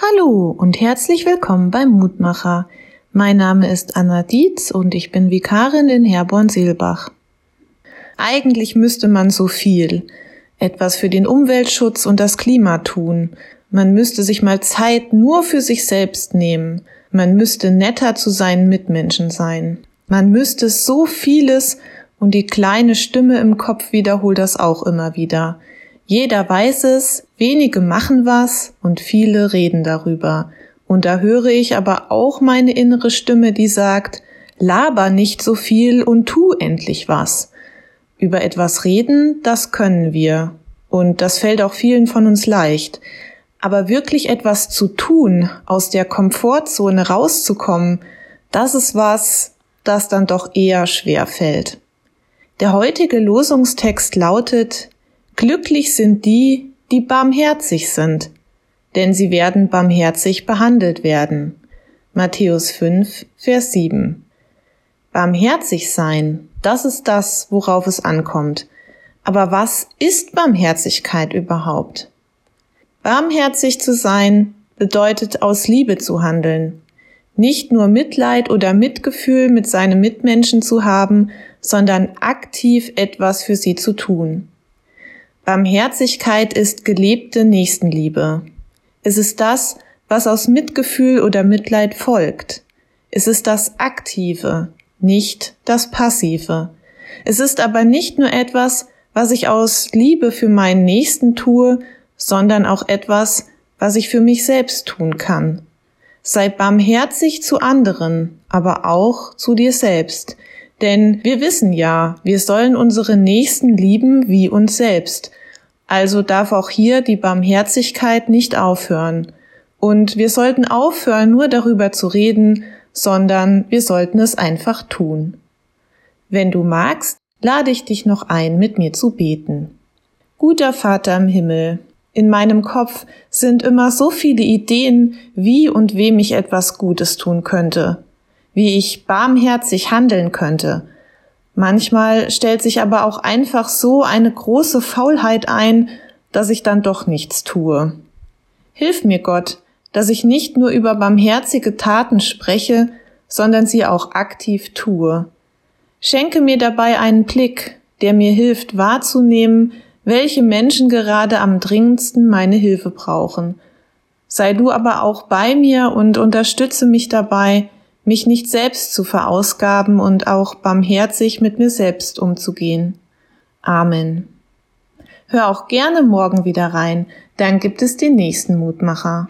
Hallo und herzlich willkommen beim Mutmacher. Mein Name ist Anna Dietz und ich bin Vikarin in Herborn-Seelbach. Eigentlich müsste man so viel. Etwas für den Umweltschutz und das Klima tun. Man müsste sich mal Zeit nur für sich selbst nehmen. Man müsste netter zu seinen Mitmenschen sein. Man müsste so vieles und die kleine Stimme im Kopf wiederholt das auch immer wieder. Jeder weiß es, wenige machen was und viele reden darüber. Und da höre ich aber auch meine innere Stimme, die sagt, laber nicht so viel und tu endlich was. Über etwas reden, das können wir. Und das fällt auch vielen von uns leicht. Aber wirklich etwas zu tun, aus der Komfortzone rauszukommen, das ist was, das dann doch eher schwer fällt. Der heutige Losungstext lautet, Glücklich sind die, die barmherzig sind, denn sie werden barmherzig behandelt werden. Matthäus 5, Vers 7. Barmherzig sein, das ist das, worauf es ankommt. Aber was ist Barmherzigkeit überhaupt? Barmherzig zu sein bedeutet aus Liebe zu handeln, nicht nur Mitleid oder Mitgefühl mit seinen Mitmenschen zu haben, sondern aktiv etwas für sie zu tun. Barmherzigkeit ist gelebte Nächstenliebe. Es ist das, was aus Mitgefühl oder Mitleid folgt. Es ist das Aktive, nicht das Passive. Es ist aber nicht nur etwas, was ich aus Liebe für meinen Nächsten tue, sondern auch etwas, was ich für mich selbst tun kann. Sei barmherzig zu anderen, aber auch zu dir selbst. Denn wir wissen ja, wir sollen unsere Nächsten lieben wie uns selbst. Also darf auch hier die Barmherzigkeit nicht aufhören. Und wir sollten aufhören, nur darüber zu reden, sondern wir sollten es einfach tun. Wenn du magst, lade ich dich noch ein, mit mir zu beten. Guter Vater im Himmel, in meinem Kopf sind immer so viele Ideen, wie und wem ich etwas Gutes tun könnte, wie ich barmherzig handeln könnte, Manchmal stellt sich aber auch einfach so eine große Faulheit ein, dass ich dann doch nichts tue. Hilf mir Gott, dass ich nicht nur über barmherzige Taten spreche, sondern sie auch aktiv tue. Schenke mir dabei einen Blick, der mir hilft wahrzunehmen, welche Menschen gerade am dringendsten meine Hilfe brauchen. Sei du aber auch bei mir und unterstütze mich dabei, mich nicht selbst zu verausgaben und auch barmherzig mit mir selbst umzugehen. Amen. Hör auch gerne morgen wieder rein, dann gibt es den nächsten Mutmacher.